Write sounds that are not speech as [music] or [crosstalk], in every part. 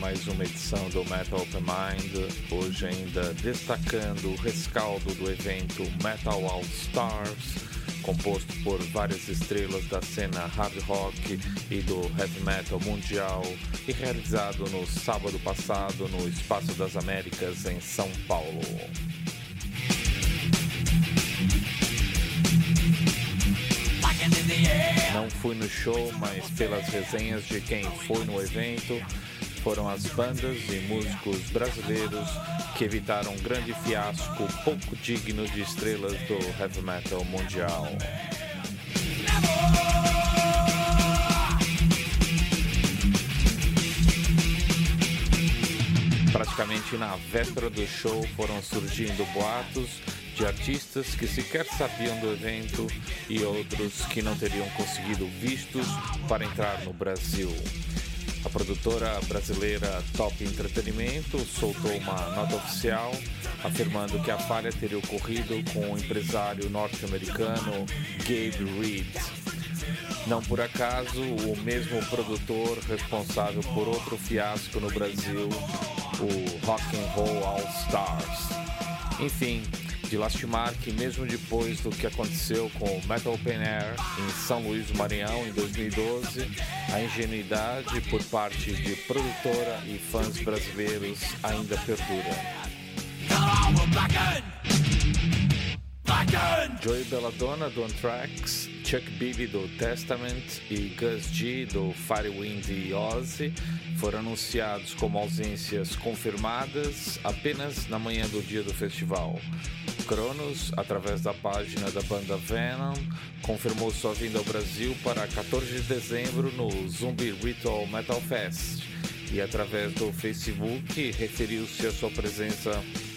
mais uma edição do Metal Open Mind. Hoje ainda destacando o rescaldo do evento Metal All Stars, composto por várias estrelas da cena hard rock e do heavy metal mundial e realizado no sábado passado no Espaço das Américas em São Paulo. Não fui no show, mas pelas resenhas de quem foi no evento, foram as bandas e músicos brasileiros que evitaram um grande fiasco pouco digno de estrelas do heavy metal mundial. Praticamente na véspera do show foram surgindo boatos de artistas que sequer sabiam do evento e outros que não teriam conseguido vistos para entrar no Brasil. A produtora brasileira Top Entretenimento soltou uma nota oficial afirmando que a falha teria ocorrido com o empresário norte-americano Gabe Reed. Não por acaso, o mesmo produtor responsável por outro fiasco no Brasil, o Rock and Roll All Stars. Enfim, de lastimar que mesmo depois do que aconteceu com o Metal Open Air em São Luís do Maranhão em 2012, a ingenuidade por parte de produtora e fãs brasileiros ainda perdura. Joey Belladonna do Anthrax, Chuck Billy do Testament e Gus G do Firewind e Ozzy foram anunciados como ausências confirmadas apenas na manhã do dia do festival. Cronos, através da página da banda Venom, confirmou sua vinda ao Brasil para 14 de dezembro no Zumbi Ritual Metal Fest e através do Facebook referiu-se à sua presença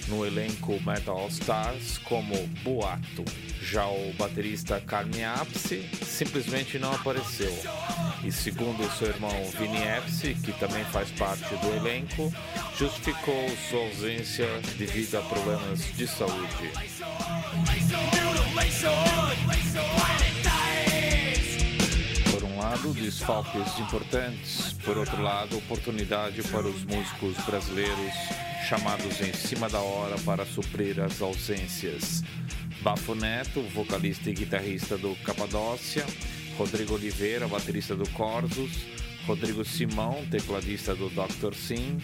no elenco Metal Stars como boato. Já o baterista Carme Apse simplesmente não apareceu. E segundo seu irmão Vini Apse, que também faz parte do elenco, justificou sua ausência devido a problemas de saúde. Por um lado, desfalques importantes, por outro lado, oportunidade para os músicos brasileiros chamados em cima da hora para suprir as ausências. Bafo Neto, vocalista e guitarrista do Capadócia, Rodrigo Oliveira, baterista do Corsos, Rodrigo Simão, tecladista do Dr. Sim,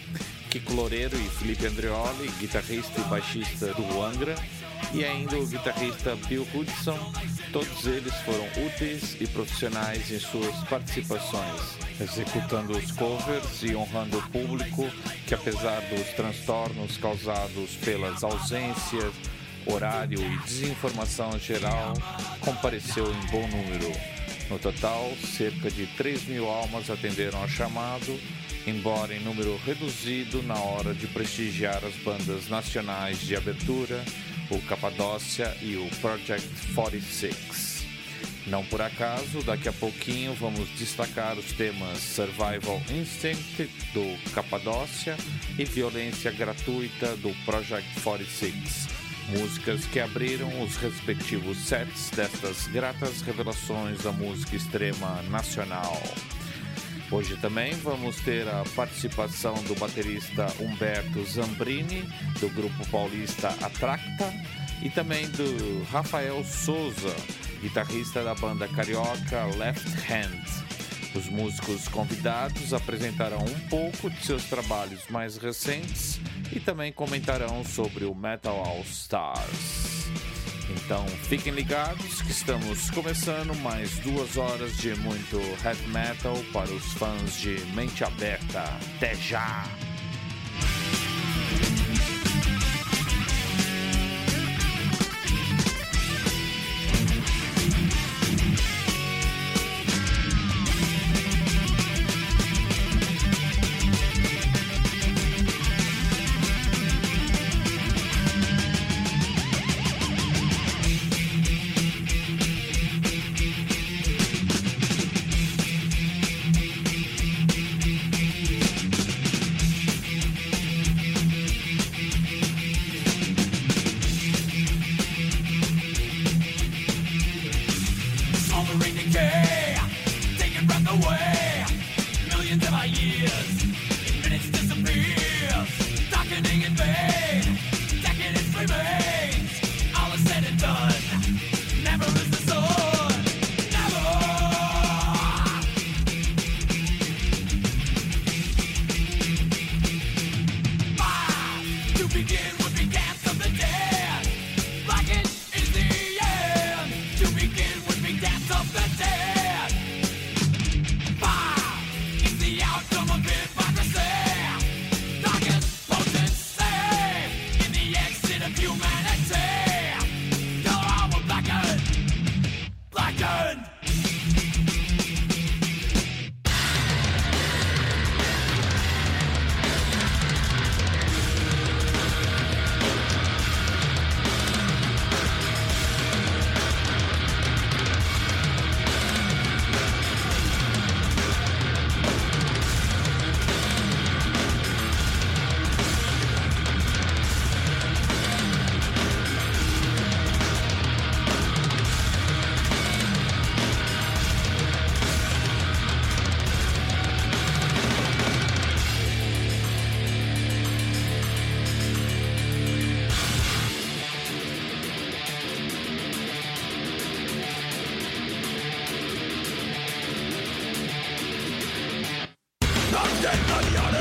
Kiko Loureiro e Felipe Andreoli, guitarrista e baixista do Angra, e ainda o guitarrista Bill Hudson. Todos eles foram úteis e profissionais em suas participações, executando os covers e honrando o público que, apesar dos transtornos causados pelas ausências, horário e desinformação geral, compareceu em bom número. No total, cerca de 3 mil almas atenderam ao chamado, embora em número reduzido na hora de prestigiar as bandas nacionais de abertura, o Capadócia e o Project 46. Não por acaso, daqui a pouquinho vamos destacar os temas Survival Instinct do Capadócia e Violência Gratuita do Project 46 músicas que abriram os respectivos sets destas gratas revelações da música extrema nacional. Hoje também vamos ter a participação do baterista Humberto Zambrini, do grupo paulista Atracta, e também do Rafael Souza, guitarrista da banda carioca Left Hand. Os músicos convidados apresentarão um pouco de seus trabalhos mais recentes e também comentarão sobre o Metal All Stars. Então fiquem ligados que estamos começando mais duas horas de muito heavy metal para os fãs de mente aberta. Até já! Something money of.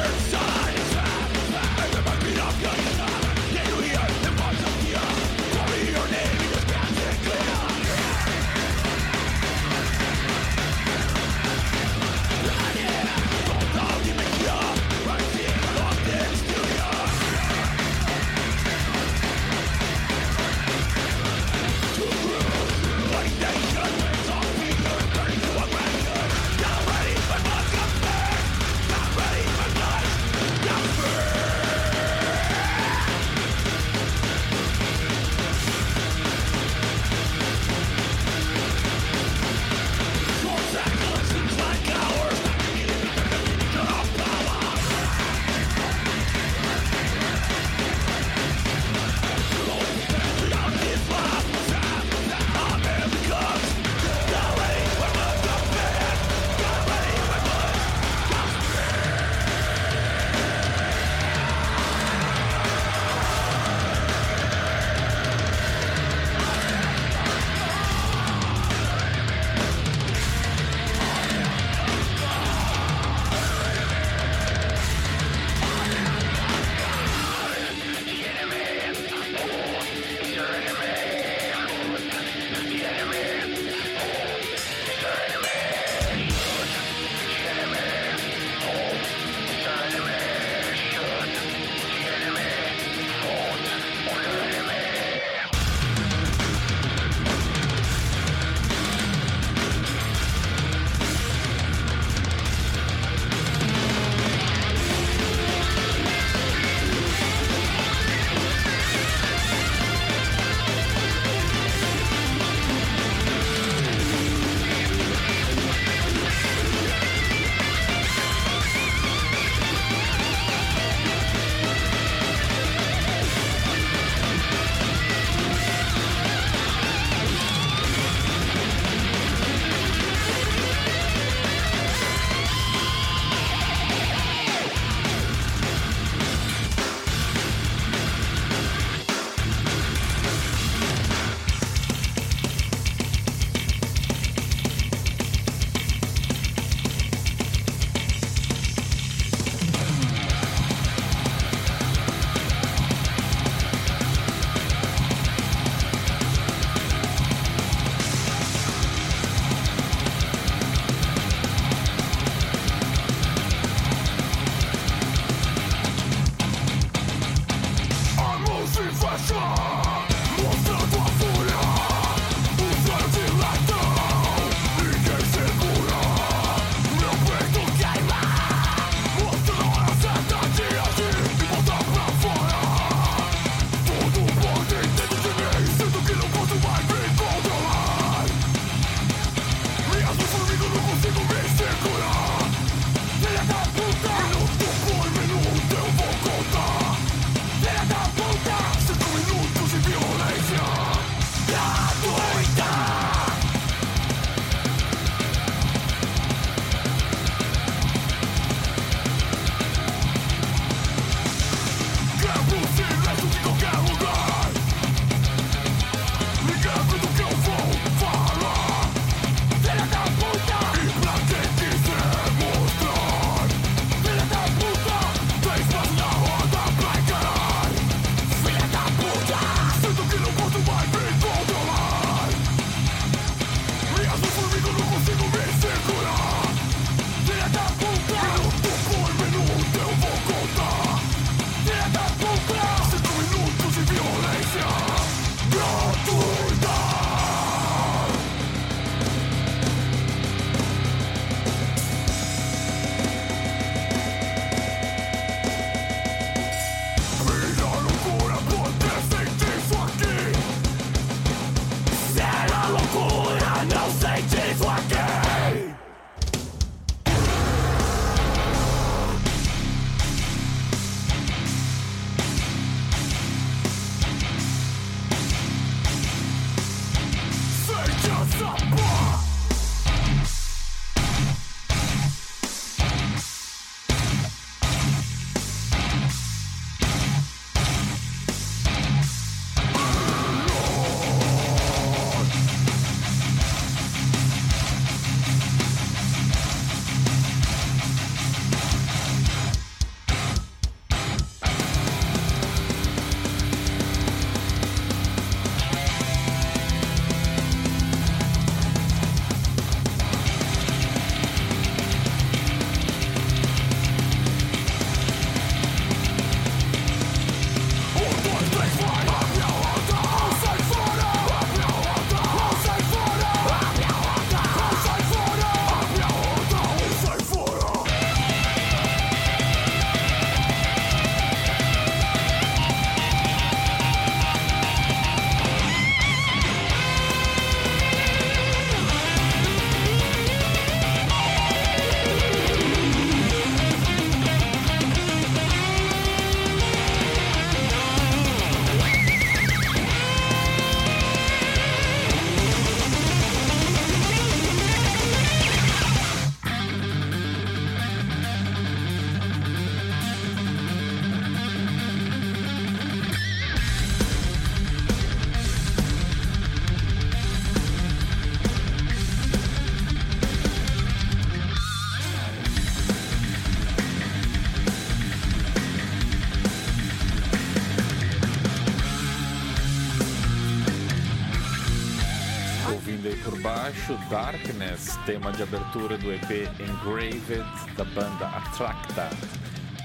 Baixo Darkness, tema de abertura do EP Engraved da banda Attracta.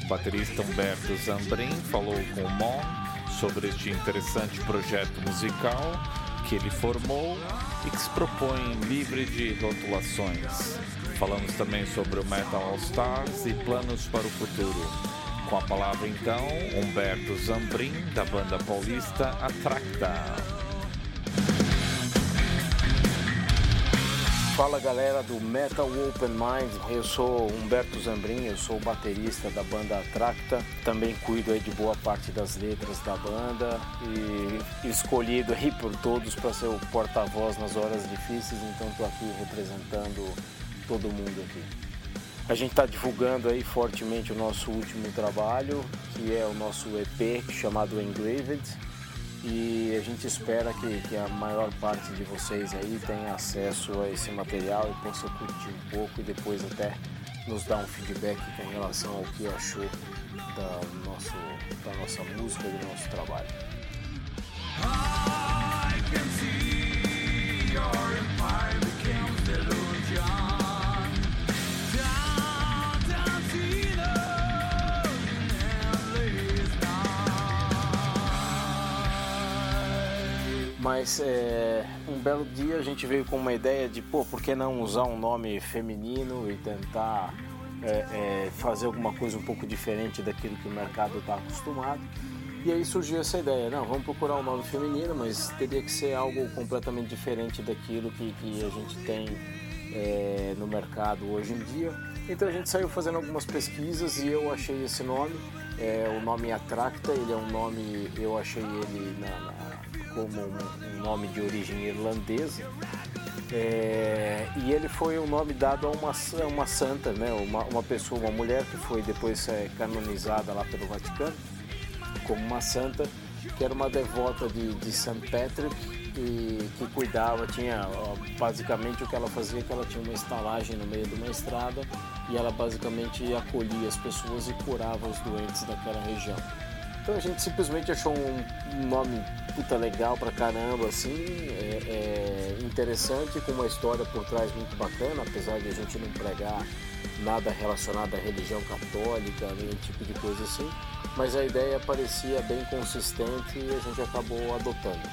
O baterista Humberto Zambrin falou com o Mon sobre este interessante projeto musical que ele formou e que se propõe livre de rotulações. Falamos também sobre o Metal All Stars e planos para o futuro. Com a palavra então, Humberto Zambrin, da banda paulista Attracta. Fala galera do Metal Open Mind, eu sou Humberto Zambrin, eu sou baterista da banda Atracta, também cuido aí de boa parte das letras da banda e escolhido aí por todos para ser o porta-voz nas horas difíceis, então estou aqui representando todo mundo aqui. A gente está divulgando aí fortemente o nosso último trabalho, que é o nosso EP chamado Engraved, e a gente espera que, que, a maior parte de vocês aí tenha acesso a esse material e possa curtir um pouco e depois até nos dar um feedback com relação ao que achou da, nosso, da nossa música e do nosso trabalho. Mas é, um belo dia a gente veio com uma ideia de, pô, por que não usar um nome feminino e tentar é, é, fazer alguma coisa um pouco diferente daquilo que o mercado está acostumado. E aí surgiu essa ideia, não, vamos procurar um nome feminino, mas teria que ser algo completamente diferente daquilo que, que a gente tem é, no mercado hoje em dia. Então a gente saiu fazendo algumas pesquisas e eu achei esse nome. É, o nome Atracta, ele é um nome, eu achei ele na, na como um, nome de origem irlandesa. É, e ele foi um nome dado a uma, uma santa, né? uma, uma pessoa, uma mulher que foi depois é, canonizada lá pelo Vaticano como uma santa, que era uma devota de, de St. Patrick e que cuidava, tinha basicamente o que ela fazia, que ela tinha uma estalagem no meio de uma estrada e ela basicamente acolhia as pessoas e curava os doentes daquela região. Então a gente simplesmente achou um nome puta legal pra caramba, assim, é, é interessante, com uma história por trás muito bacana, apesar de a gente não pregar nada relacionado à religião católica, nenhum tipo de coisa assim, mas a ideia parecia bem consistente e a gente acabou adotando.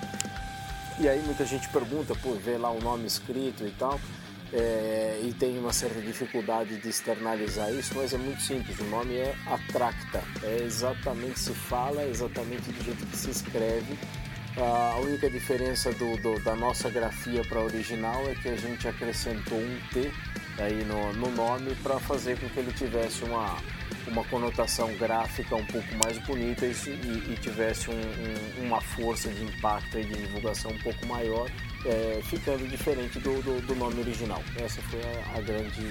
E aí muita gente pergunta, por ver lá o nome escrito e tal, é, e tem uma certa dificuldade de externalizar isso, mas é muito simples. O nome é Atracta, é exatamente se fala, exatamente do jeito que se escreve. A única diferença do, do, da nossa grafia para a original é que a gente acrescentou um T aí no, no nome para fazer com que ele tivesse uma, uma conotação gráfica um pouco mais bonita e, e, e tivesse um, um, uma força de impacto e de divulgação um pouco maior é, ficando diferente do, do, do, nome original. Essa foi a, a grande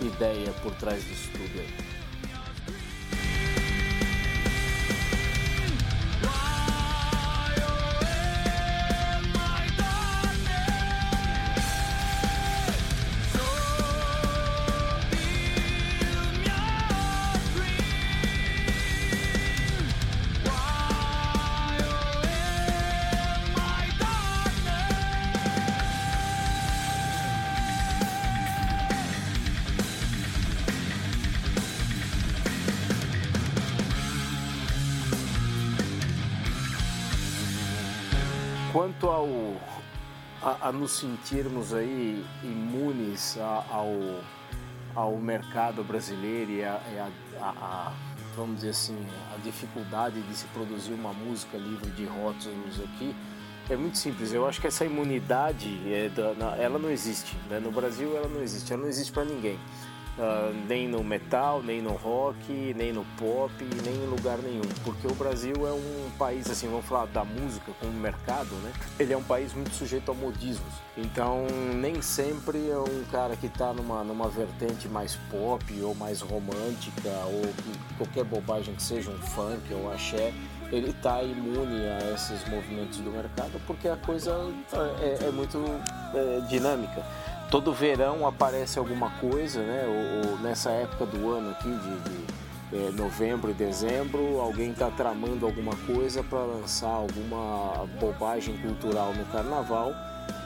ideia por trás disso tudo aí. Quanto ao a, a nos sentirmos aí imunes a, ao, ao mercado brasileiro e a, a, vamos dizer assim a dificuldade de se produzir uma música livre de rótulos aqui é muito simples. Eu acho que essa imunidade é da, ela não existe. Né? No Brasil ela não existe. Ela não existe para ninguém. Uh, nem no metal, nem no rock, nem no pop, nem em lugar nenhum, porque o Brasil é um país, assim, vamos falar da música como mercado, né? Ele é um país muito sujeito a modismos, então nem sempre é um cara que está numa, numa vertente mais pop ou mais romântica ou qualquer bobagem que seja um funk ou axé, ele está imune a esses movimentos do mercado porque a coisa é, é muito é, dinâmica todo verão aparece alguma coisa, né? Ou, ou nessa época do ano aqui, de, de é, novembro e dezembro, alguém está tramando alguma coisa para lançar alguma bobagem cultural no carnaval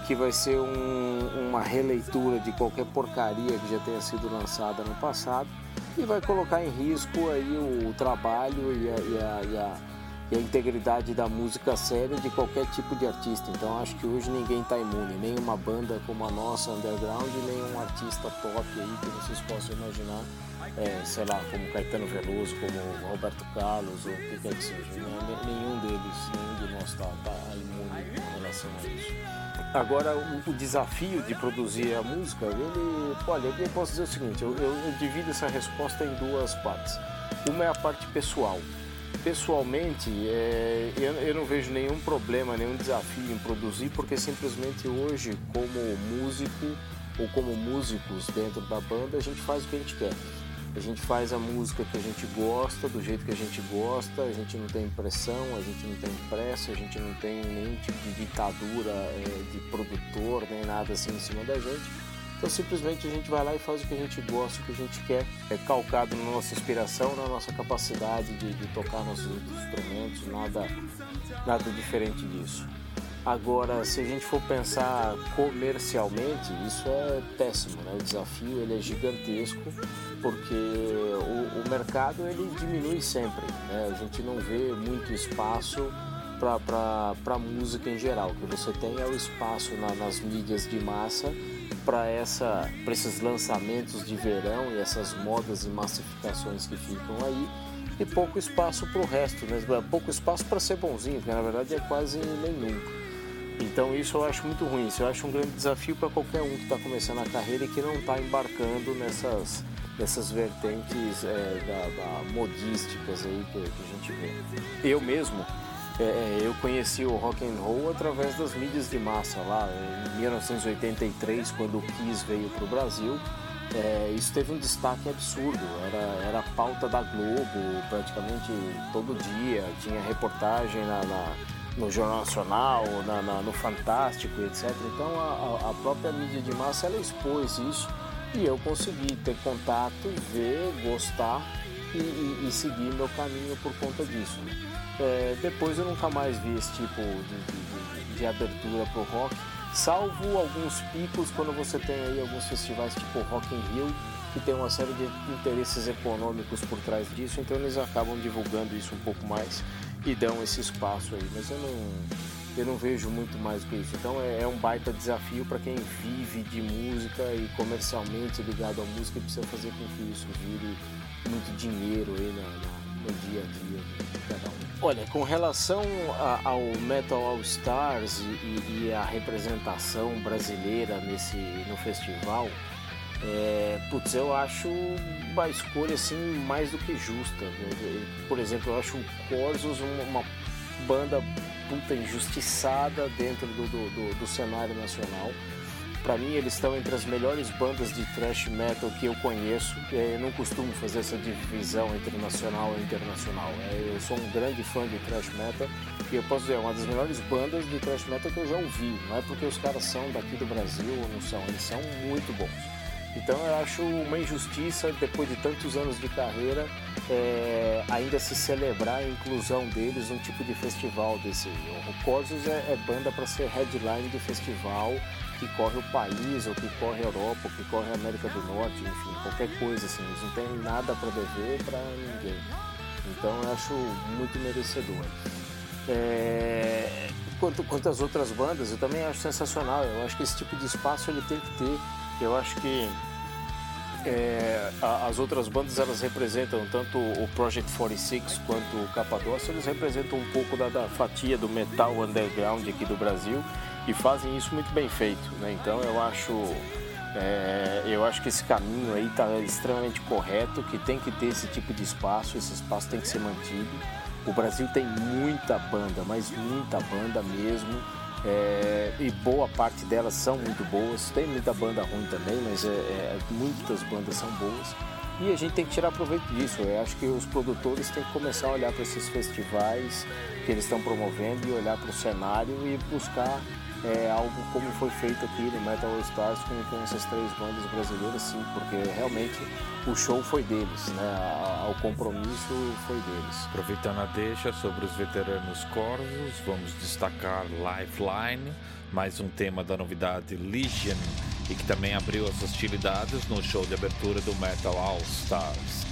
que vai ser um, uma releitura de qualquer porcaria que já tenha sido lançada no passado e vai colocar em risco aí o, o trabalho e a, e, a, e, a, e a, integridade da música séria de qualquer tipo de artista. Então acho que hoje ninguém está imune, nem uma banda como a nossa underground, nem um artista top aí que vocês possam imaginar, é, sei lá, como Caetano Veloso, como Roberto Carlos ou o que quer que seja. Nenhum deles, nenhum de nós está tá imune em relação a isso. Agora, o, desafio de produzir a música, ele, olha, eu posso dizer o seguinte, eu, eu divido essa resposta em duas partes. Uma é a parte pessoal. Pessoalmente, é, eu, eu não vejo nenhum problema, nenhum desafio em produzir, porque simplesmente hoje, como músico ou como músicos dentro da banda, a gente faz o que a gente quer. A gente faz a música que a gente gosta, do jeito que a gente gosta, a gente não tem pressão, a gente não tem pressa, a gente não tem nenhum tipo de ditadura é, de produtor, nem nada assim em cima da gente. Então simplesmente a gente vai lá e faz o que a gente gosta, o que a gente quer, é calcado na nossa inspiração, na nossa capacidade de, de tocar nossos instrumentos, nada, nada diferente disso. Agora, se a gente for pensar comercialmente, isso é péssimo, né? O desafio ele é gigantesco porque o, o mercado ele diminui sempre, né? A gente não vê muito espaço para música em geral. O que você tem é o espaço na, nas mídias de massa para esses lançamentos de verão e essas modas e massificações que ficam aí e pouco espaço para o resto, né? pouco espaço para ser bonzinho, que na verdade é quase nenhum. Então isso eu acho muito ruim, isso eu acho um grande desafio para qualquer um que está começando a carreira e que não está embarcando nessas, nessas vertentes é, da, da modísticas aí que, que, a gente vê. Eu mesmo, é, eu conheci o rock and roll através das mídias de massa lá em 1983 quando o Kiss veio para o Brasil. É, isso teve um destaque absurdo, era, era pauta da Globo praticamente todo dia, tinha reportagem na, na no Jornal Nacional, na, na, no Fantástico, etc. Então a, a, própria mídia de massa ela expôs isso e eu consegui ter contato, ver, gostar e, e, e seguir meu caminho por conta disso. É, depois eu nunca mais vi esse tipo de, de, de abertura para o rock, salvo alguns picos quando você tem aí alguns festivais tipo Rock in Rio que tem uma série de interesses econômicos por trás disso, então eles acabam divulgando isso um pouco mais e dão esse espaço aí. Mas eu não, eu não vejo muito mais do que isso. Então é, é um baita desafio para quem vive de música e comercialmente ligado à música e precisa fazer com que isso vire muito dinheiro aí na, na, no dia a dia de cada um. Olha, com relação a, ao Metal All Stars e, e, a representação brasileira nesse no festival, é, putz, eu acho uma escolha assim mais do que justa. Por exemplo, eu acho o Corsos uma, banda puta injustiçada dentro do, do, do, do cenário nacional. Para mim, eles estão entre as melhores bandas de thrash metal que eu conheço. É, eu não costumo fazer essa divisão entre nacional e internacional. É, eu sou um grande fã de thrash metal e eu posso dizer, é uma das melhores bandas de thrash metal que eu já ouvi. Não é porque os caras são daqui do Brasil ou não são, eles são muito bons. Então eu acho uma injustiça, depois de tantos anos de carreira, é, ainda se celebrar a inclusão deles num tipo de festival desse. O Corsos é, é banda para ser headline de festival que corre o país, ou que corre a Europa, ou que corre a América do Norte, enfim, qualquer coisa assim. Eles não têm nada para dever para ninguém. Então eu acho muito merecedor. É, quanto, quanto às outras bandas, eu também acho sensacional. Eu acho que esse tipo de espaço ele tem que ter eu acho que é, as outras bandas elas representam tanto o Project 46 quanto o Capadócia, eles representam um pouco da, da, fatia do metal underground aqui do Brasil e fazem isso muito bem feito, né? Então eu acho é, eu acho que esse caminho aí está extremamente correto, que tem que ter esse tipo de espaço, esse espaço tem que ser mantido. O Brasil tem muita banda, mas muita banda mesmo é, e boa parte delas são muito boas. Tem muita banda ruim também, mas é, é, muitas bandas são boas. E a gente tem que tirar proveito disso. Eu acho que os produtores têm que começar a olhar para esses festivais que eles estão promovendo e olhar para o cenário e buscar é, algo como foi feito aqui no Metal All Stars com, com essas três bandas brasileiras, sim, porque realmente o show foi deles, né? o compromisso foi deles. Aproveitando a deixa sobre os veteranos corvos, vamos destacar Lifeline, mais um tema da novidade Legion, e que também abriu as hostilidades no show de abertura do Metal All Stars.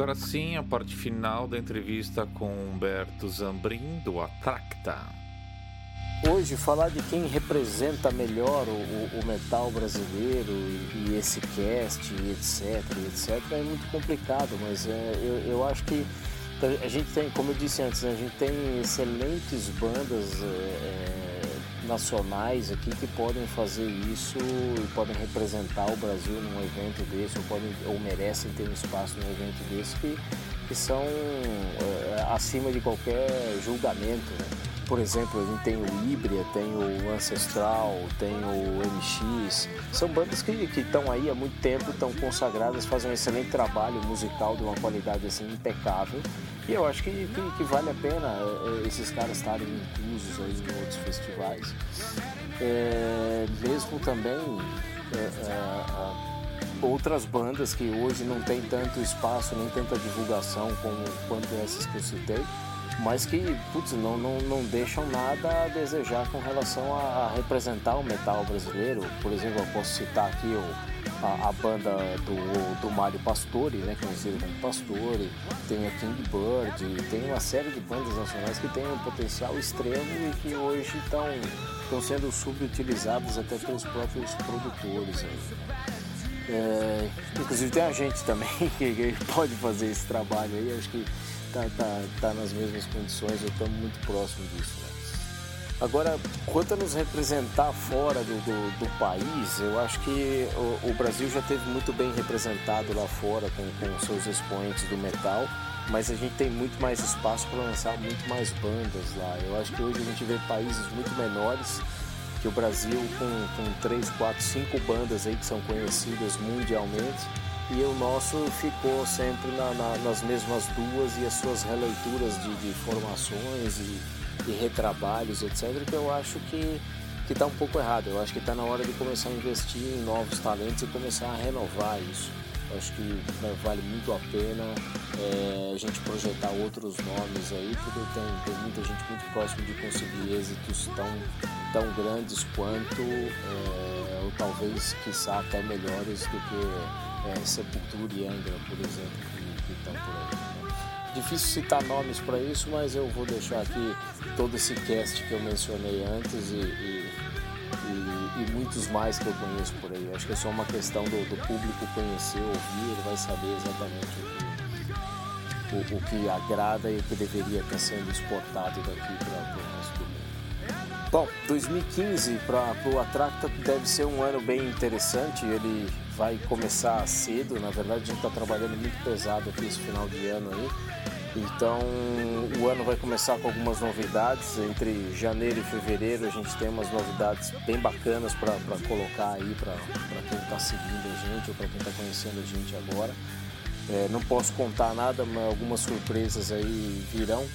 Agora sim, a parte final da entrevista com Humberto Zambrin, do Atracta. Hoje, falar de quem representa melhor o, o metal brasileiro e, e, esse cast, etc, etc, é muito complicado, mas é, eu, eu acho que a gente tem, como eu disse antes, né, a gente tem excelentes bandas. É, nacionais aqui que podem fazer isso e podem representar o Brasil num evento desse ou, podem, ou merecem ter um espaço num evento desse que, que são é, acima de qualquer julgamento. Né? por exemplo, a gente tem o Hybria, tem o Ancestral, tem o MX. São bandas que estão aí há muito tempo, estão consagradas, fazem um excelente trabalho musical de uma qualidade assim impecável. E eu acho que, que, que vale a pena é, esses caras estarem inclusos aí em outros festivais. É, mesmo também é, é, outras bandas que hoje não tem tanto espaço nem tanta divulgação como quanto essas que eu citei mas que putz, não, não, não deixam nada a desejar com relação a, a representar o metal brasileiro. Por exemplo, eu posso citar aqui o, a, a, banda do, do Mário Pastore, né, conhecido como Pastore, tem a King Bird, tem uma série de bandas nacionais que têm um potencial extremo e que hoje estão estão sendo subutilizadas até pelos próprios produtores. Aí, É, inclusive tem a gente também [laughs] que pode fazer esse trabalho aí, acho que tá, tá, tá nas mesmas condições, ou estamos muito próximo disso. Né? Agora, quanto a nos representar fora do, do, do país, eu acho que o, o, Brasil já teve muito bem representado lá fora com, com seus expoentes do metal, mas a gente tem muito mais espaço para lançar muito mais bandas lá. Eu acho que hoje a gente vê países muito menores que o Brasil com, com 3, 4, 5 bandas aí que são conhecidas mundialmente e o nosso ficou sempre na, na, nas mesmas duas e as suas releituras de, de formações e, e, retrabalhos, etc., que eu acho que está um pouco errado. Eu acho que está na hora de começar a investir em novos talentos e começar a renovar isso. Eu acho que né, vale muito a pena é, a gente projetar outros nomes aí, porque tem, tem muita gente muito próxima de conseguir êxitos tão, tão grandes quanto, é, ou talvez, quiçá, até melhores do que é, Sepultura e Angra, por exemplo, que estão por aí. Difícil citar nomes para isso, mas eu vou deixar aqui todo esse cast que eu mencionei antes e, e, e, e muitos mais que eu conheço por aí. Acho que é só uma questão do, do público conhecer, ouvir, ele vai saber exatamente o que, o, o que agrada e o que deveria estar sendo exportado daqui para o resto do mundo. Bom, 2015 para o Atracta deve ser um ano bem interessante. Ele vai começar cedo, na verdade a gente está trabalhando muito pesado aqui esse final de ano aí. Então o ano vai começar com algumas novidades. Entre janeiro e fevereiro a gente tem umas novidades bem bacanas para colocar aí para quem está seguindo a gente ou para quem está conhecendo a gente agora. É, não posso contar nada, mas algumas surpresas aí virão.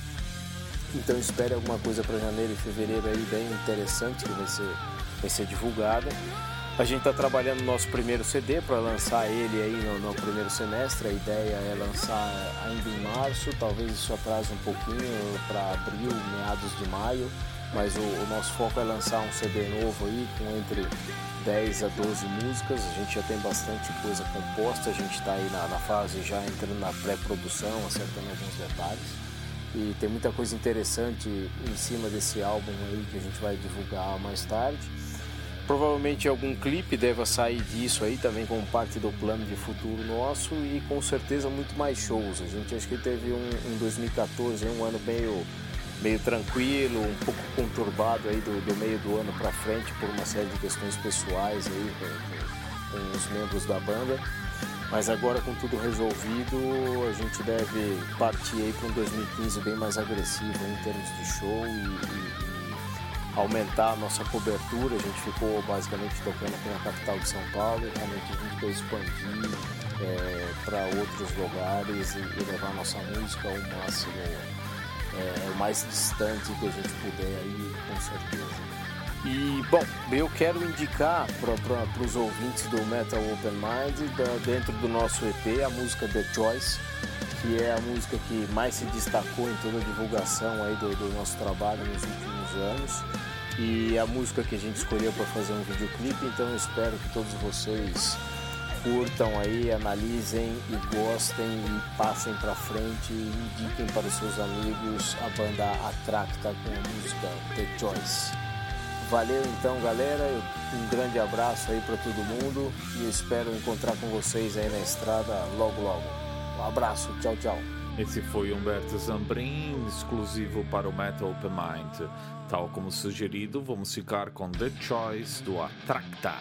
Então espere alguma coisa para janeiro e fevereiro aí bem interessante que vai ser, vai ser divulgada. A gente está trabalhando no nosso primeiro CD para lançar ele aí no, no, primeiro semestre. A ideia é lançar ainda em março, talvez isso atrase um pouquinho para abril, meados de maio, mas o, o, nosso foco é lançar um CD novo aí com entre 10 a 12 músicas. A gente já tem bastante coisa composta, a gente está aí na, na fase já entrando na pré-produção, acertando alguns detalhes. E tem muita coisa interessante em cima desse álbum aí que a gente vai divulgar mais tarde. Provavelmente algum clipe deva sair disso aí também como parte do plano de futuro nosso e com certeza muito mais shows. A gente acho que teve um, um 2014, um ano meio, meio tranquilo, um pouco conturbado aí do, do meio do ano para frente por uma série de questões pessoais aí com, com, os membros da banda. Mas agora com tudo resolvido, a gente deve partir aí para um 2015 bem mais agressivo em termos de show e, e aumentar a nossa cobertura. A gente ficou basicamente tocando aqui na capital de São Paulo e realmente a gente quer expandir é, para outros lugares e, e, levar nossa música ao máximo, é, o mais distante que a gente puder aí, com certeza. E, bom, eu quero indicar para os ouvintes do Metal Open Mind, da, dentro do nosso EP, a música The Choice, que é a música que mais se destacou em toda a divulgação aí do, do nosso trabalho nos últimos anos e a música que a gente escolheu para fazer um videoclipe, então eu espero que todos vocês curtam aí, analisem e gostem e passem para frente e indiquem para os seus amigos a banda Atracta com a música The Choice. Valeu então, galera. Um grande abraço aí para todo mundo e espero encontrar com vocês aí na estrada logo logo. Um abraço, tchau, tchau. Esse foi Humberto Zambrin, exclusivo para o Metal Open Mind. Tal como sugerido, vamos ficar com The Choice do Atracta.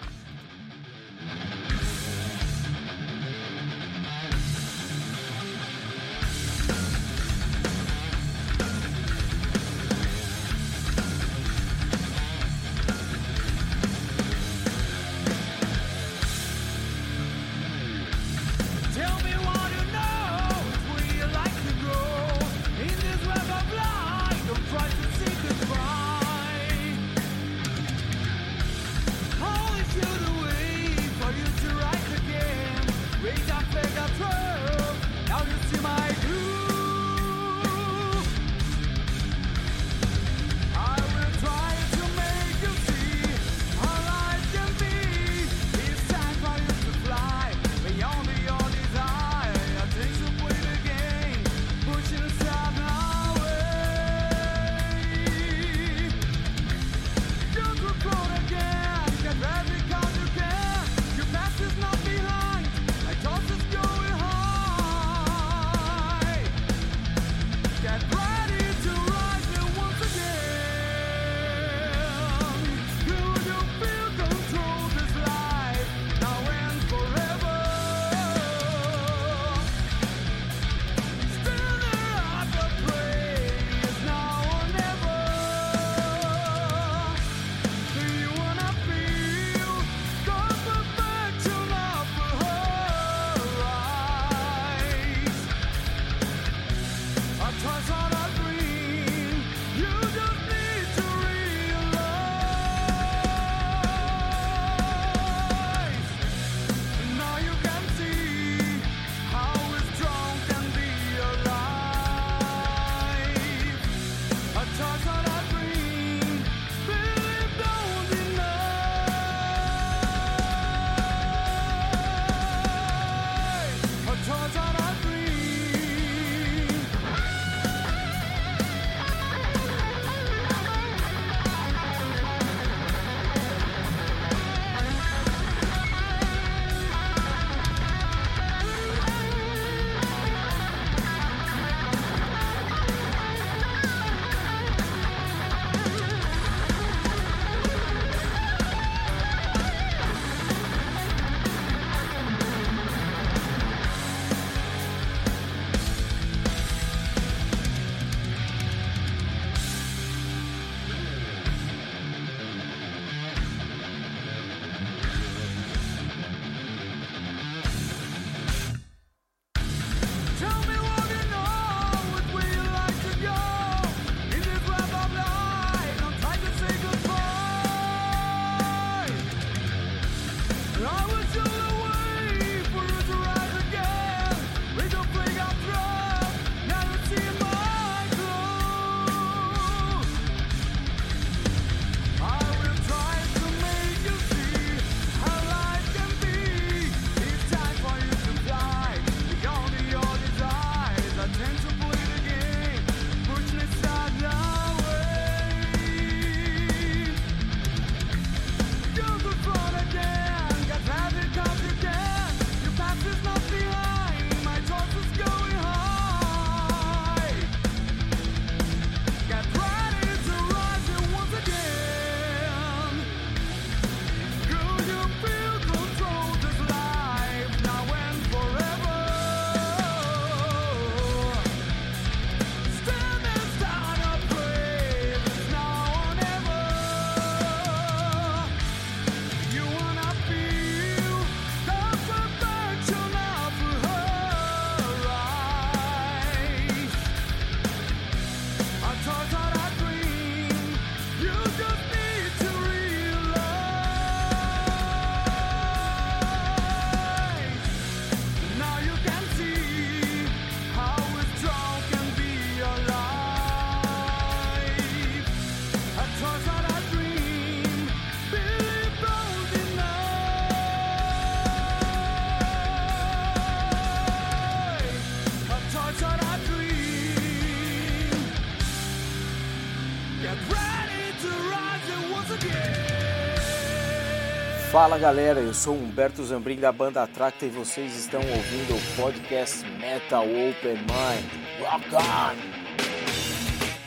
Fala galera, eu sou Humberto Zambrin da banda Atracta e vocês estão ouvindo o podcast Metal Open Mind. Rock on!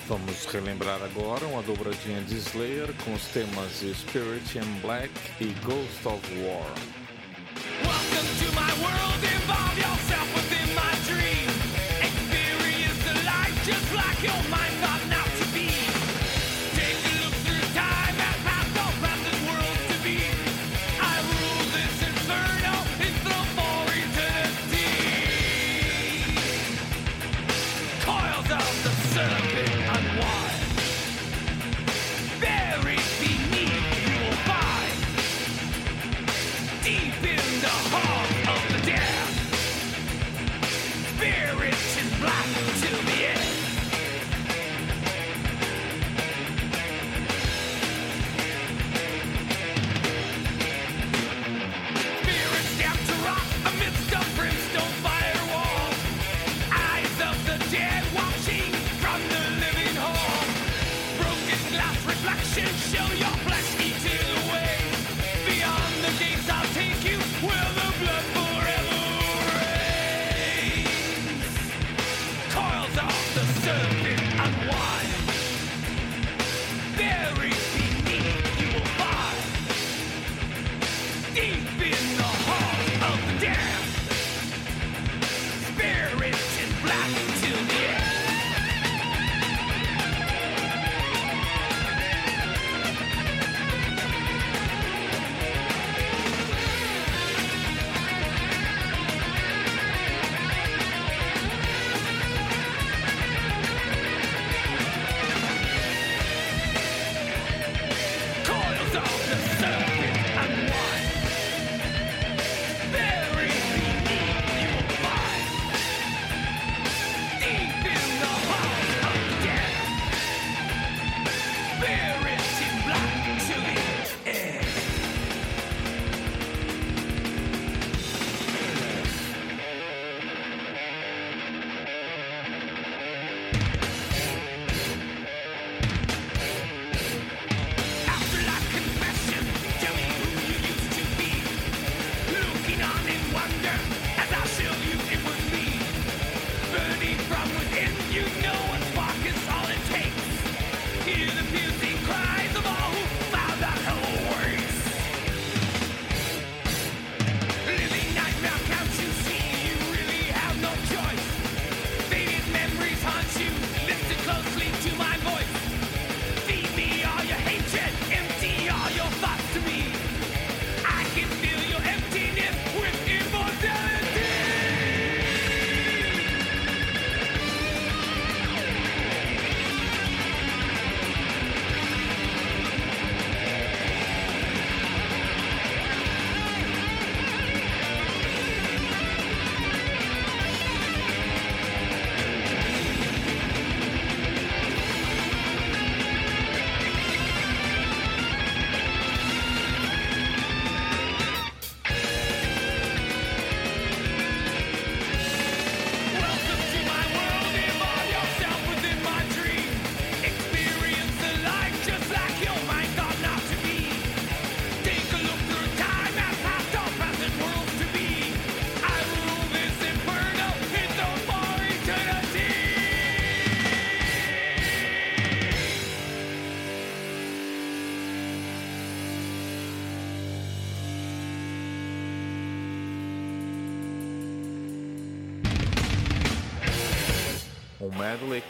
Vamos relembrar agora uma dobradinha de Slayer com os temas Spirit in Black e Ghost of War.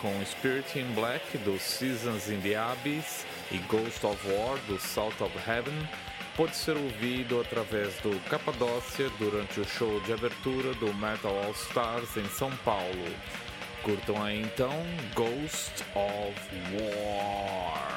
com Spirit in Black do Seasons in the Abyss e Ghost of War do South of Heaven pode ser ouvido através do Capadócia durante o show de abertura do Metal All Stars em São Paulo. Curtam aí então Ghost of War.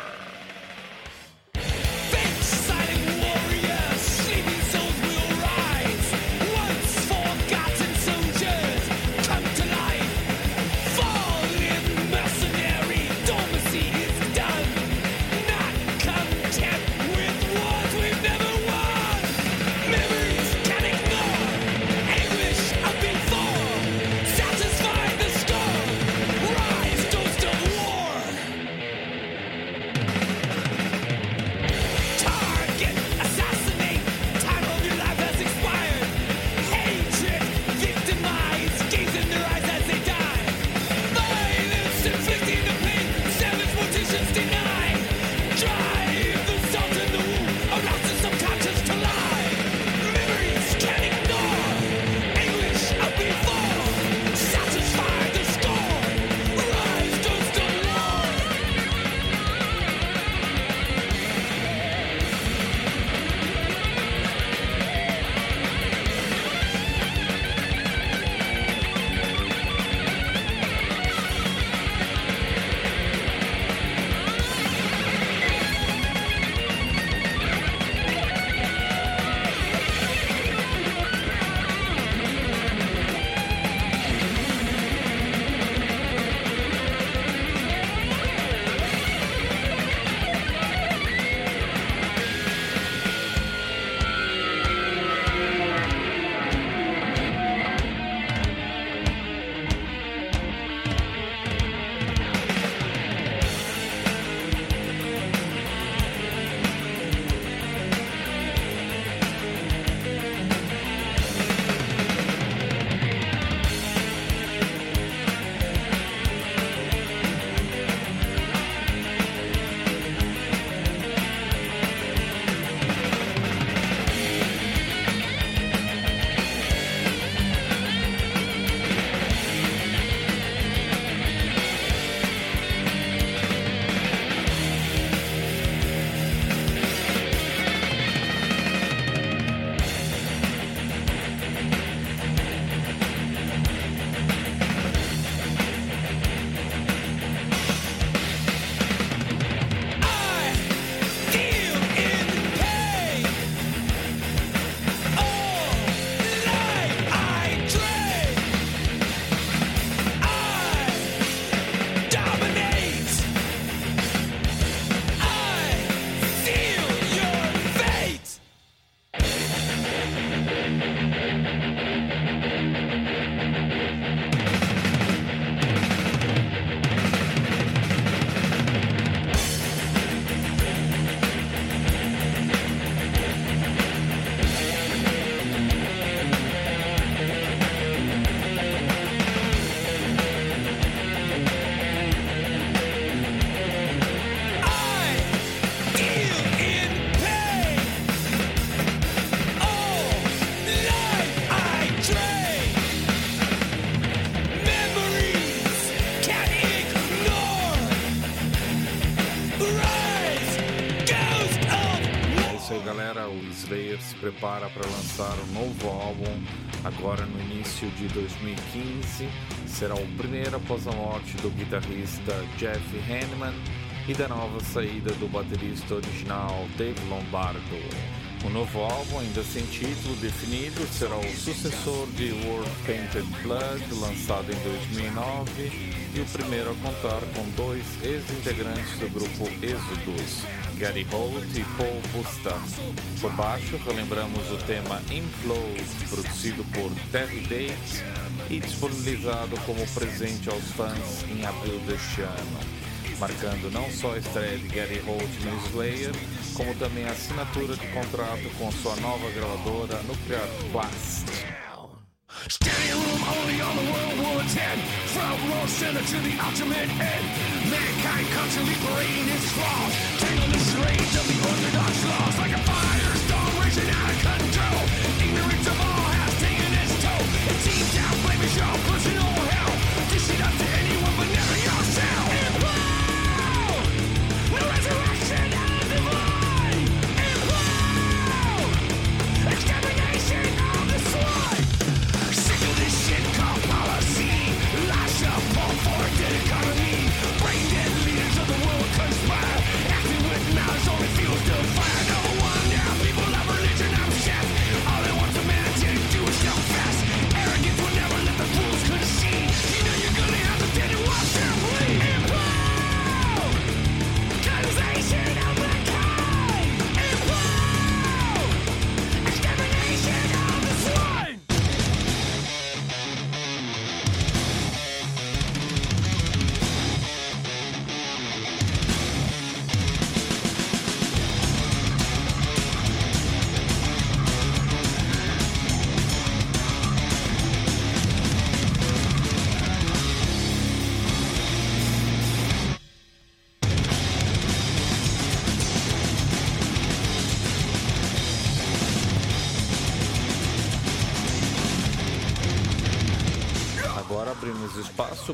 Prepara para lançar um novo álbum agora no início de 2015. Será o primeiro após a morte do guitarrista Jeff Hanneman e da nova saída do baterista original Dave Lombardo. O novo álbum, ainda sem título definido, será o sucessor de World Painted Blood, lançado em 2009, e o primeiro a contar com dois ex-integrantes do grupo Exodus, Gary Holt e Paul Busta. Por baixo, relembramos o tema Implode, produzido por Terry Dates e disponibilizado como presente aos fãs em abril deste ano marcando não só a estreia de Gary Holt no Slayer, como também a assinatura de contrato com sua nova gravadora Nuclear Blast. Standing room only on the World War X. From World Center to the ultimate end. Mankind constantly parading its flaws. Tangled in charades of the orthodox laws. Like a firestorm raging out of control. Ignorance of all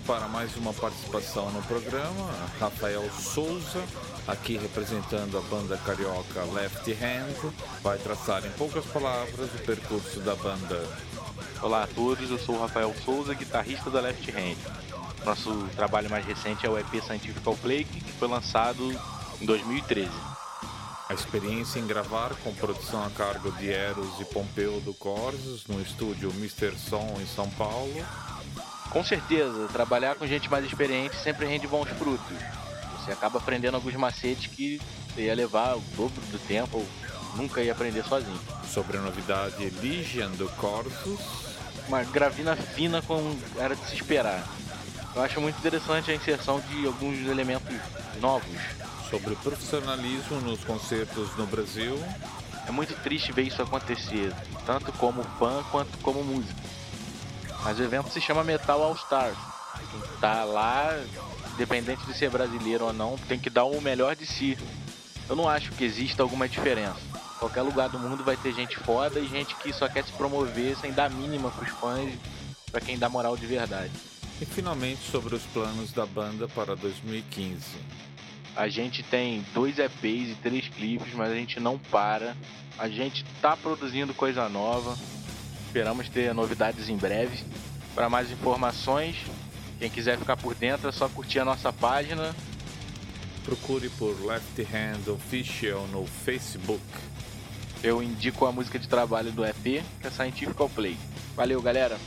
para mais uma participação no programa. Rafael Souza, aqui representando a banda carioca Left Hand, vai traçar em poucas palavras o percurso da banda. Olá a todos, eu sou o Rafael Souza, guitarrista da Left Hand. Nosso trabalho mais recente é o EP Scientifical Plague, que foi lançado em 2013. A experiência em gravar com produção a cargo de Eros e Pompeu do Corsos no estúdio Mr. Som em São Paulo. Com certeza, trabalhar com gente mais experiente sempre rende bons frutos. Você acaba aprendendo alguns macetes que você ia levar o dobro do tempo ou nunca ia aprender sozinho. Sobre a novidade Legion do Corsos, Uma gravina fina como era de se esperar. Eu acho muito interessante a inserção de alguns elementos novos. sobre o profissionalismo nos concertos no Brasil, É muito triste ver isso acontecer, tanto como fã quanto como músico. Mas o evento se chama Metal All Stars. Quem tá lá, independente de ser brasileiro ou não, tem que dar o melhor de si. Eu não acho que exista alguma diferença. Qualquer lugar do mundo vai ter gente foda e gente que só quer se promover sem dar mínima pros fãs, pra quem dá moral de verdade. e finalmente sobre os planos da banda para 2015. A gente tem dois EPs e três clipes, mas a gente não para. A gente tá produzindo coisa nova. Esperamos ter novidades em breve. Para mais informações, quem quiser ficar por dentro é só curtir a nossa página. Procure por Left Hand Official no Facebook. Eu indico a música de trabalho do EP, que é Scientifical Play. Valeu, galera!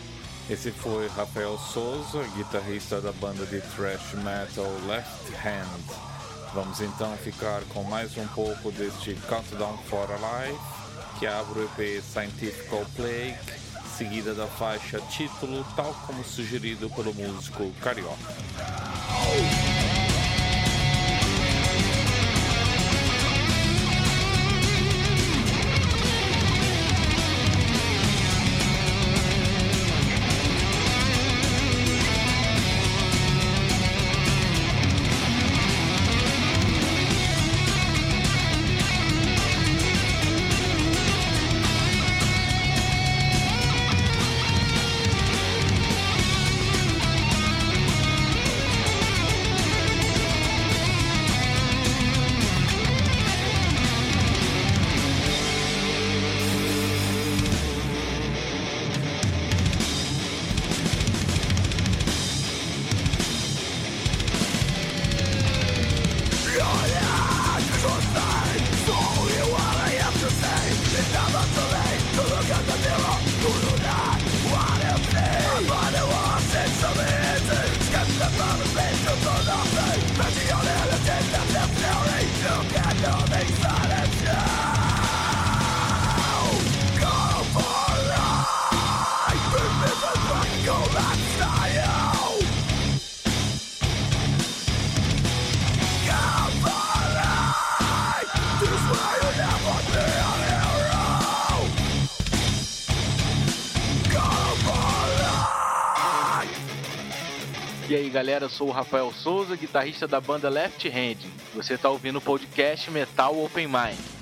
Esse foi Rafael Souza, guitarrista da banda de thrash metal Left Hand. Vamos então ficar com mais um pouco deste Countdown for a Life, que abre o EP Scientifical Plague, seguida da faixa título, tal como sugerido pelo músico carioca. Galera, eu sou o Rafael Souza, guitarrista da banda Left Hand. Você está ouvindo o podcast Metal Open Mind.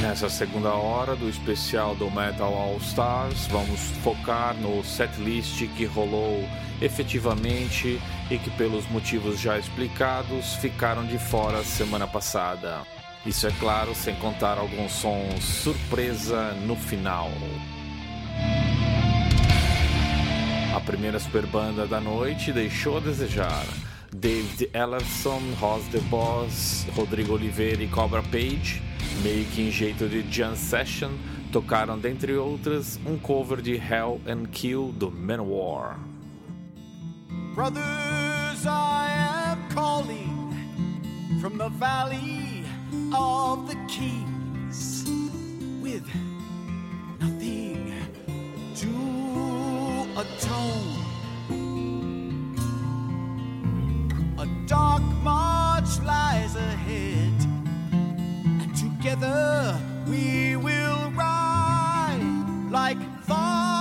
Nessa segunda hora do especial do Metal All Stars, vamos focar no setlist que rolou efetivamente e que, pelos motivos já explicados, ficaram de fora semana passada. Isso é claro, sem contar alguns sons surpresa no final. A primeira super banda da noite deixou a desejar. David Ellefson, Ross the Boss, Rodrigo Oliveira e Cobra Page, meio que em jeito de jam session, tocaram, dentre outras, um cover de Hell and Kill do Manowar. Brothers, I am calling from the valley of the with nothing to atone. Dark march lies ahead, and together we will ride like thunder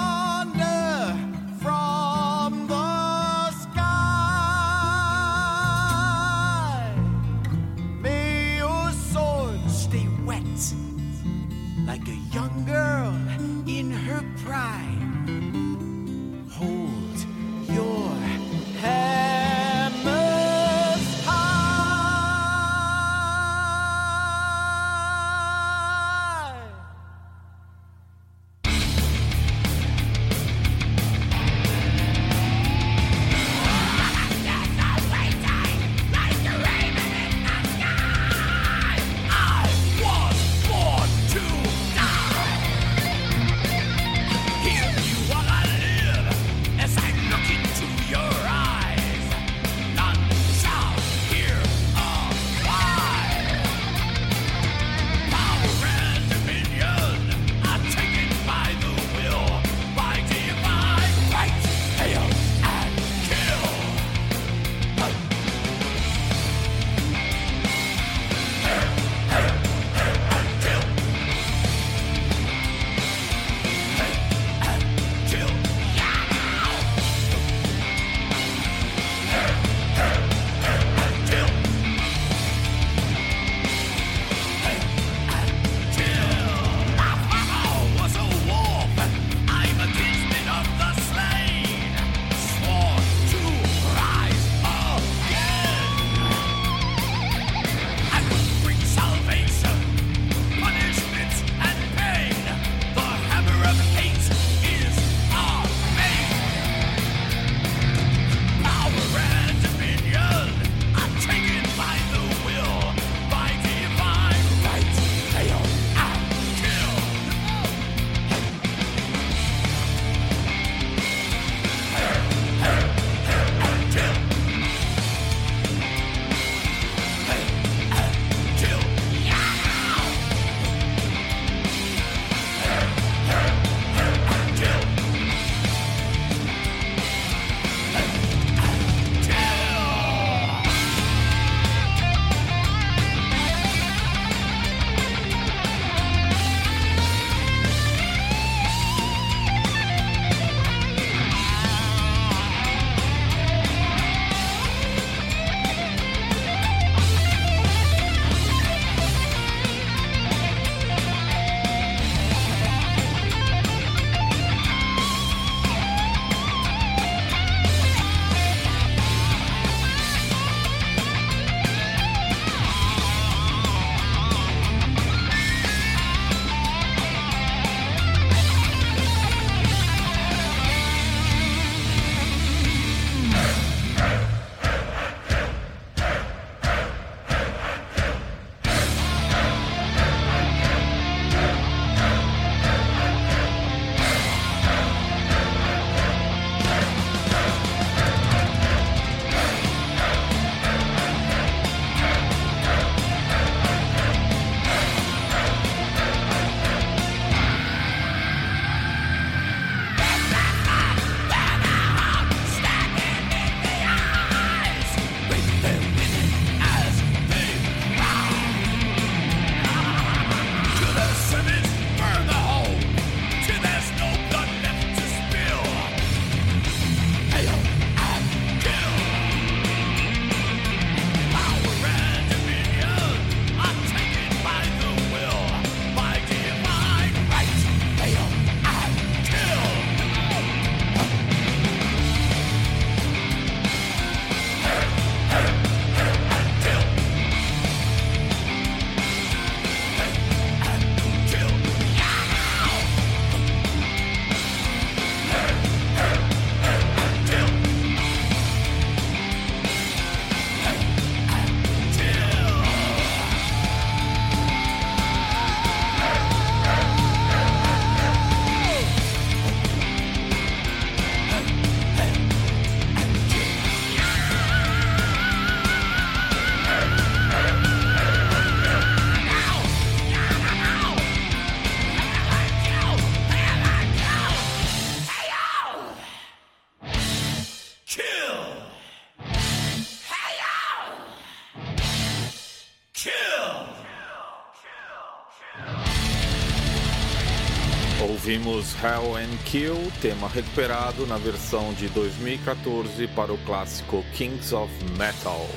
Ouvimos Hell and Kill, tema recuperado na versão de 2014 para o clássico Kings of Metal.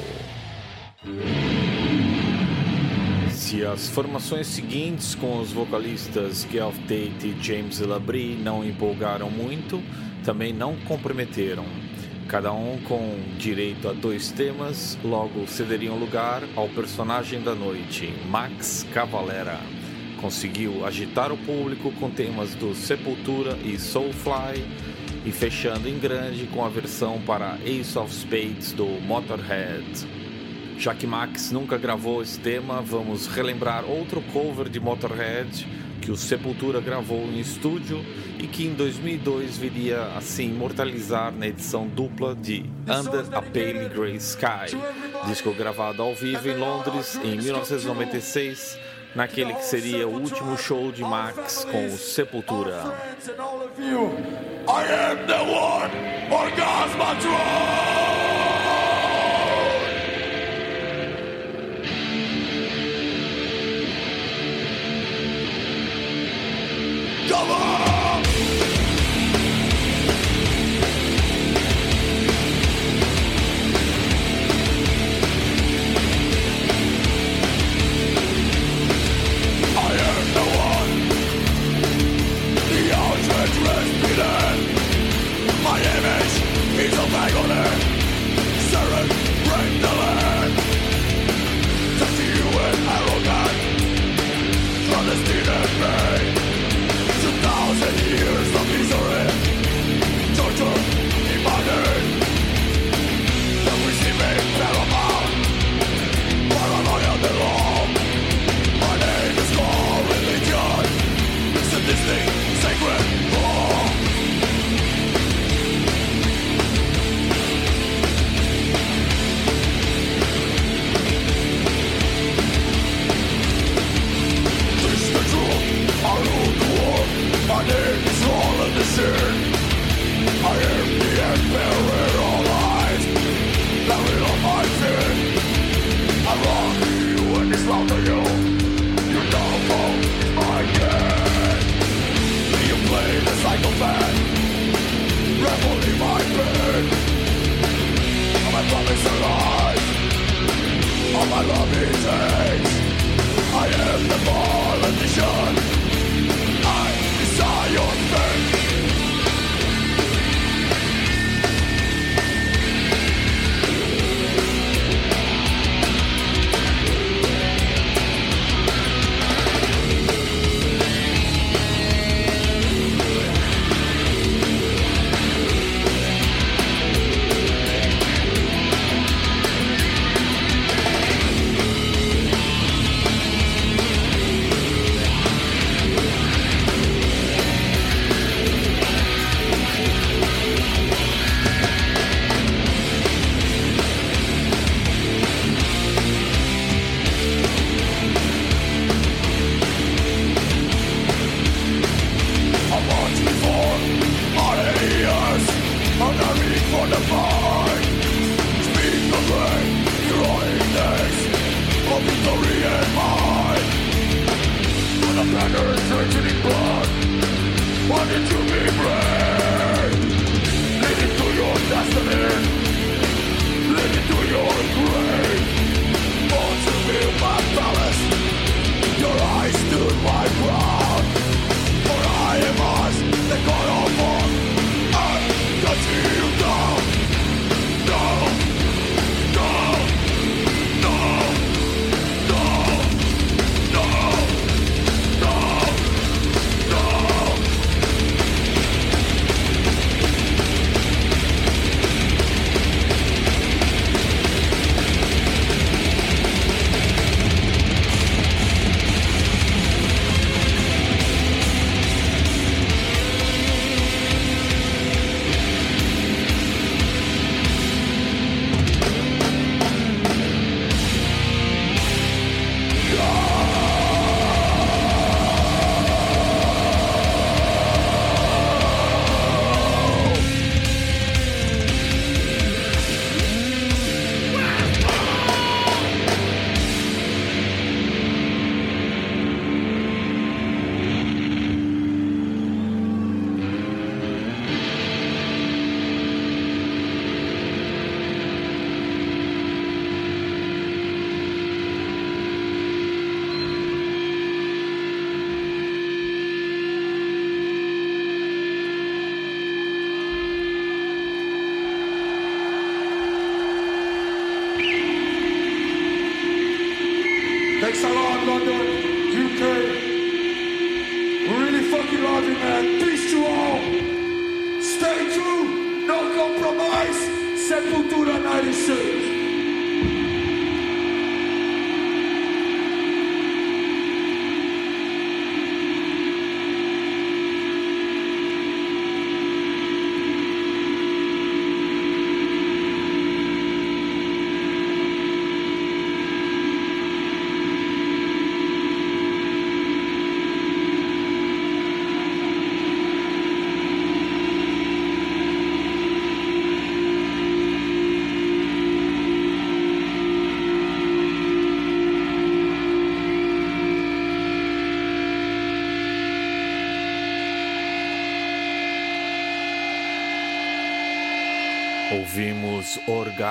sequência, as formações seguintes com os vocalistas Guelph Tate e James Labrie não empolgaram muito, também não comprometeram. Cada um com direito a dois temas, logo cederiam lugar ao personagem da noite, Max Cavalera. Conseguiu agitar o público com temas do Sepultura e Soulfly e fechando em grande com a versão para Ace of Spades do Motorhead. Já que Max nunca gravou esse tema, vamos relembrar outro cover de Motorhead que o Sepultura gravou em estúdio e que em 2002 viria a se imortalizar na edição dupla de Under a Pale Grey Sky, disco gravado ao vivo em Londres em 1996, naquele que seria o último show de Max com o Sepultura. I am the one Orgasmatron! Name is Roland the Sin. I am the emperor of lies. Buried on my sin. I wrong you and slaughter you. Your downfall is my game. You play the psychopath. Revel in my pain. All my promise lies. All my love is hate. I am the politician your face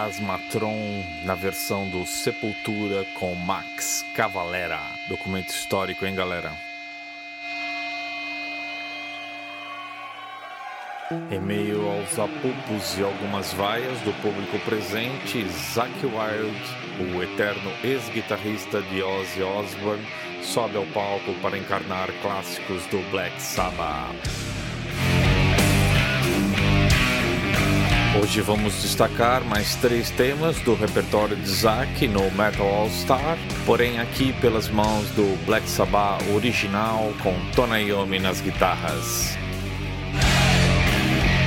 Orgasmatron na versão do Sepultura com Max Cavalera. Documento histórico, hein, galera? Em meio aos apupos e algumas vaias do público presente, Zack Wild, o eterno ex-guitarrista de Ozzy Osbourne, sobe ao palco para encarnar clássicos do Black Sabbath. Hoje vamos destacar mais três temas do repertório de Zack no Metal All Star, porém aqui pelas mãos do Black Sabbath original com Tony Iommi nas guitarras.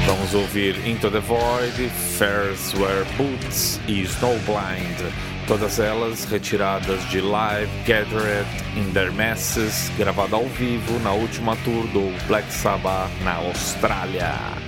Vamos ouvir Into the Void, Fairs Wear Boots e Snowblind, todas elas retiradas de Live Gathered in Their Masses, gravada ao vivo na última tour do Black Sabbath na Austrália.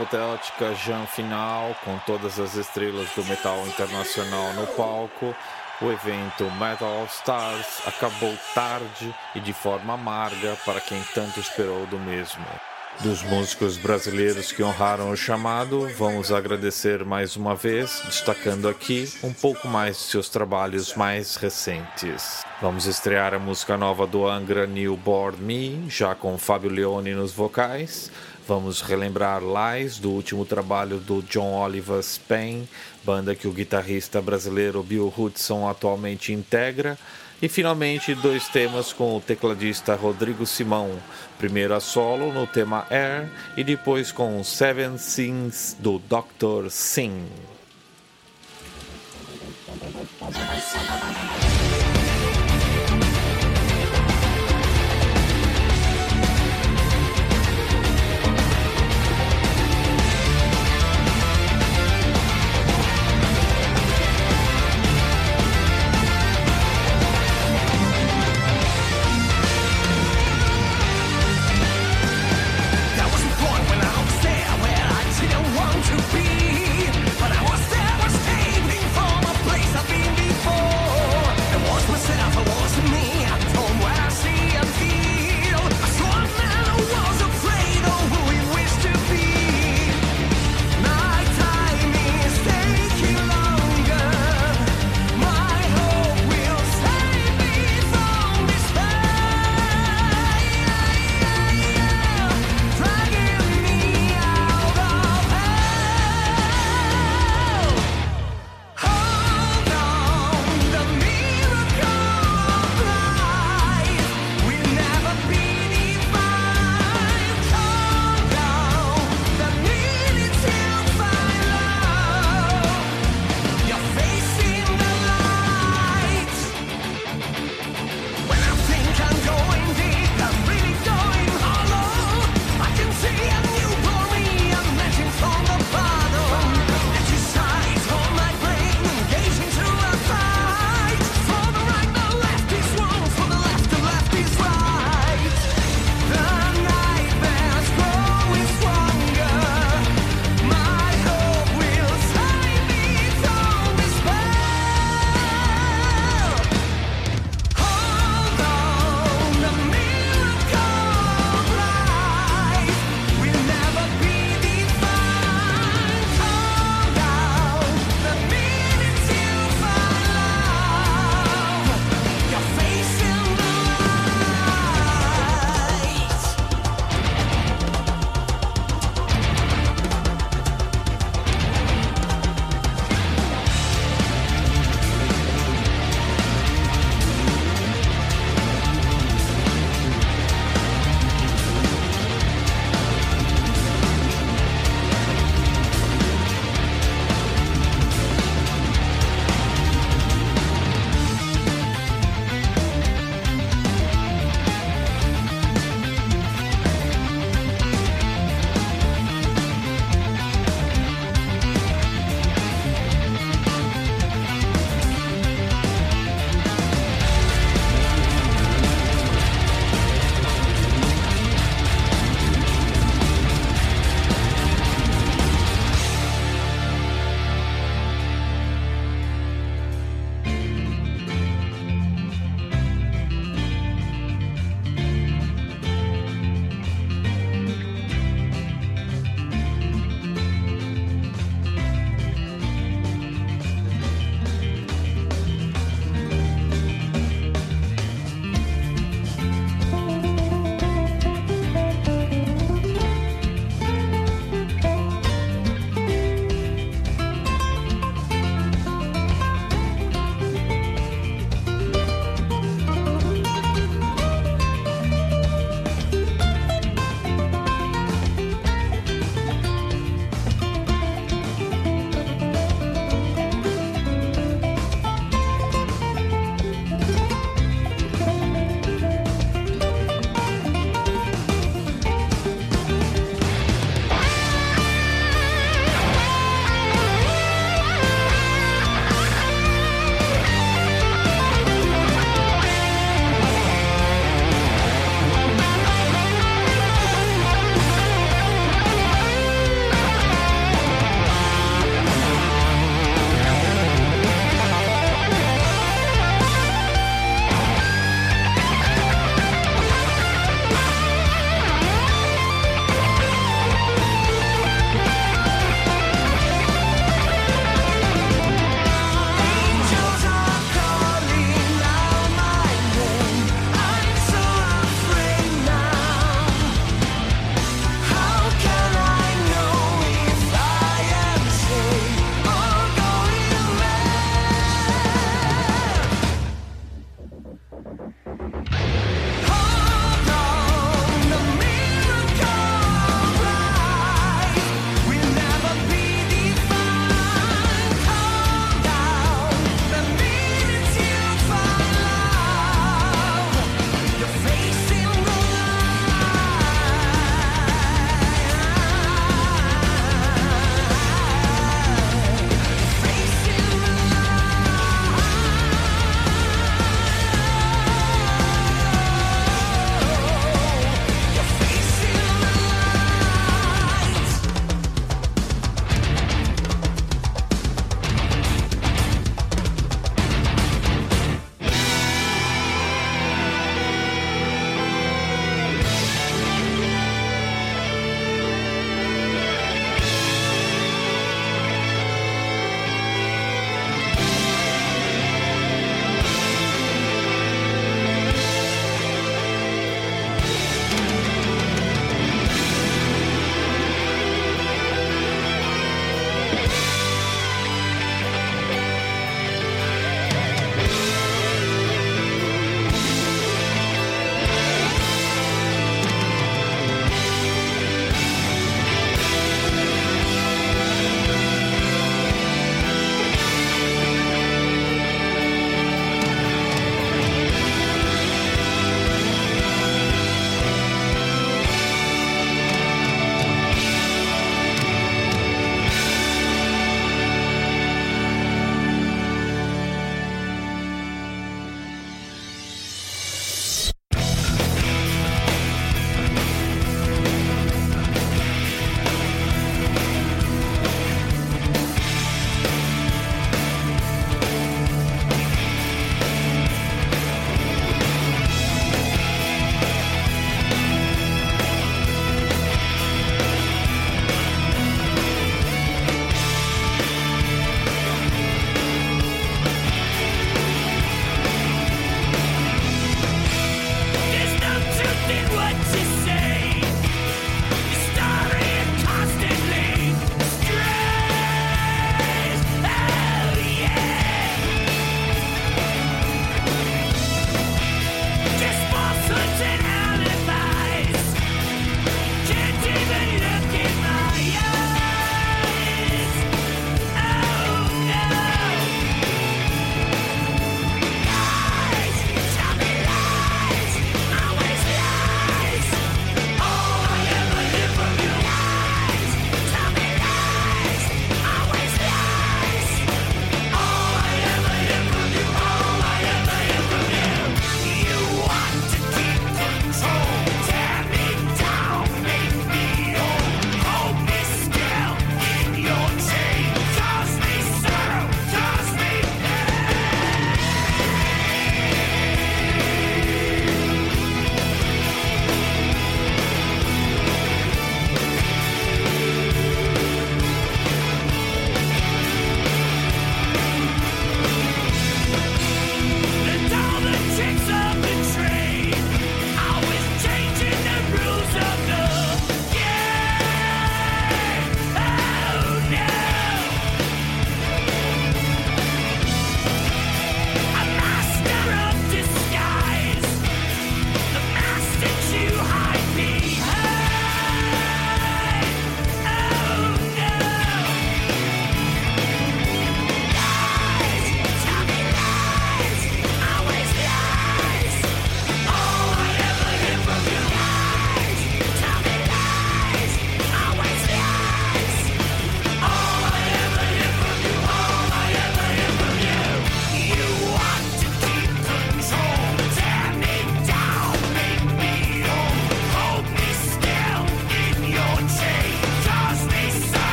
Sem a apoteótica jam final, com todas as estrelas do metal internacional no palco, o evento Metal All Stars acabou tarde e de forma amarga para quem tanto esperou do mesmo. Dos músicos brasileiros que honraram o chamado, vamos agradecer mais uma vez, destacando aqui um pouco mais de seus trabalhos mais recentes. Vamos estrear a música nova do Angra Newborn Me, já com Fábio Leone nos vocais. Vamos relembrar Lies, do último trabalho do John Oliver Spain, banda que o guitarrista brasileiro Bill Hudson atualmente integra. E finalmente dois temas com o tecladista Rodrigo Simão, primeiro a solo no tema Air e depois com Seven Sins do Dr. Sim.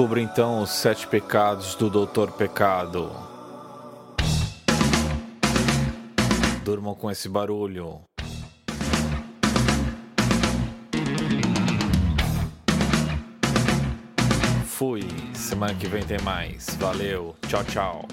Descubra então os sete pecados do Doutor Pecado. Durmam com esse barulho. Fui. Semana que vem tem mais. Valeu. Tchau, tchau.